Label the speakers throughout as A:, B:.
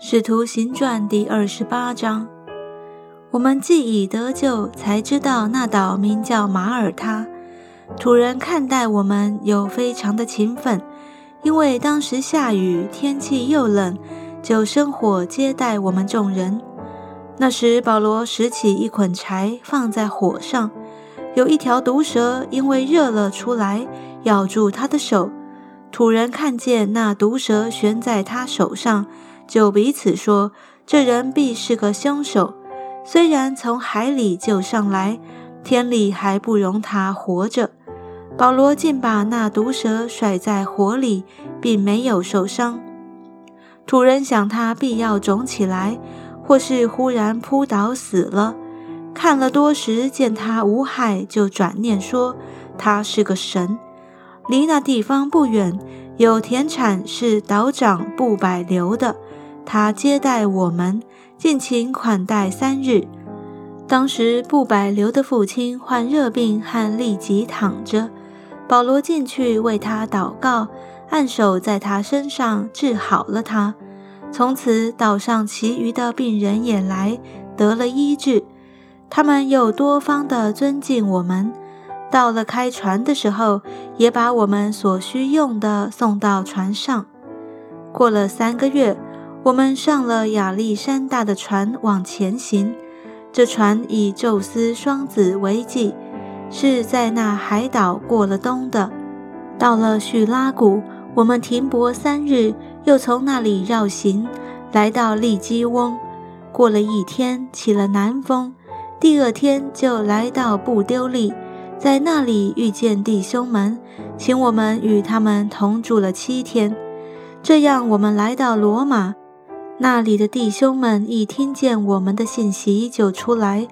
A: 使徒行传第二十八章，我们既已得救，才知道那岛名叫马耳他。土人看待我们有非常的勤奋，因为当时下雨，天气又冷，就生火接待我们众人。那时保罗拾起一捆柴放在火上，有一条毒蛇因为热了出来，咬住他的手。土人看见那毒蛇悬在他手上。就彼此说：“这人必是个凶手。虽然从海里救上来，天理还不容他活着。”保罗竟把那毒蛇甩在火里，并没有受伤。土人想他必要肿起来，或是忽然扑倒死了。看了多时，见他无害，就转念说：“他是个神。”离那地方不远，有田产是岛长布柏留的。他接待我们，尽情款待三日。当时布百流的父亲患热病，和立即躺着。保罗进去为他祷告，按手在他身上，治好了他。从此岛上其余的病人也来得了医治。他们又多方的尊敬我们。到了开船的时候，也把我们所需用的送到船上。过了三个月。我们上了亚历山大的船往前行，这船以宙斯双子为记，是在那海岛过了冬的。到了叙拉古，我们停泊三日，又从那里绕行，来到利基翁。过了一天，起了南风，第二天就来到布丢利，在那里遇见弟兄们，请我们与他们同住了七天。这样，我们来到罗马。那里的弟兄们一听见我们的信息，就出来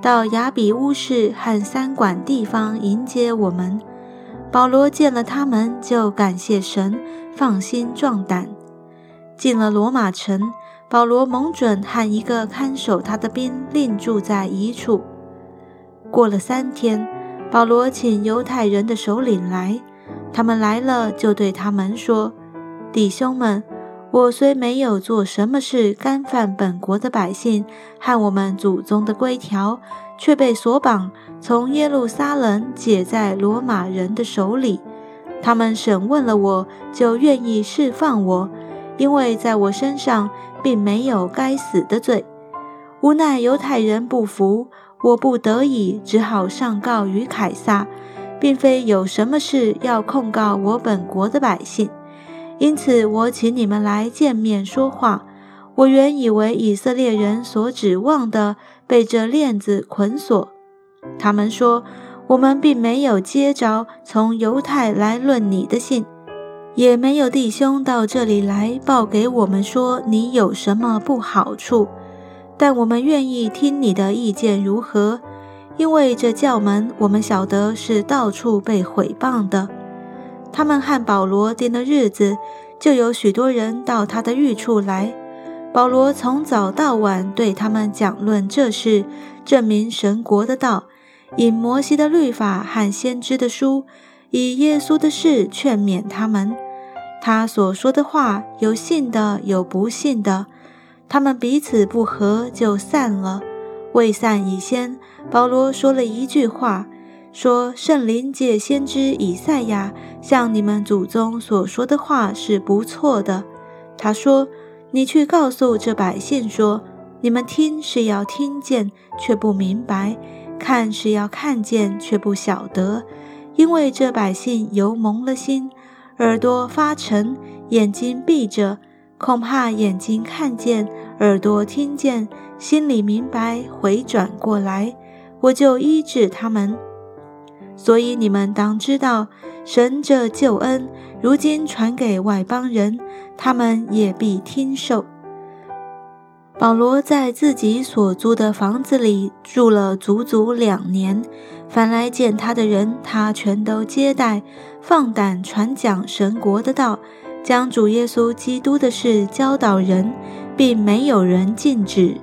A: 到雅比乌市和三馆地方迎接我们。保罗见了他们，就感谢神，放心壮胆。进了罗马城，保罗蒙准和一个看守他的兵另住在一处。过了三天，保罗请犹太人的首领来，他们来了，就对他们说：“弟兄们。”我虽没有做什么事干犯本国的百姓和我们祖宗的规条，却被锁绑，从耶路撒冷解在罗马人的手里。他们审问了我，就愿意释放我，因为在我身上并没有该死的罪。无奈犹太人不服，我不得已只好上告于凯撒，并非有什么事要控告我本国的百姓。因此，我请你们来见面说话。我原以为以色列人所指望的被这链子捆锁。他们说，我们并没有接着从犹太来论你的信，也没有弟兄到这里来报给我们说你有什么不好处。但我们愿意听你的意见如何，因为这教门我们晓得是到处被毁谤的。他们和保罗定的日子，就有许多人到他的寓处来。保罗从早到晚对他们讲论这事，证明神国的道，引摩西的律法和先知的书，以耶稣的事劝勉他们。他所说的话，有信的，有不信的。他们彼此不和，就散了。未散以先，保罗说了一句话。说圣灵借先知以赛亚向你们祖宗所说的话是不错的。他说：“你去告诉这百姓说，你们听是要听见，却不明白；看是要看见，却不晓得。因为这百姓油蒙了心，耳朵发沉，眼睛闭着，恐怕眼睛看见，耳朵听见，心里明白，回转过来，我就医治他们。”所以你们当知道，神这救恩如今传给外邦人，他们也必听受。保罗在自己所租的房子里住了足足两年，凡来见他的人，他全都接待，放胆传讲神国的道，将主耶稣基督的事教导人，并没有人禁止。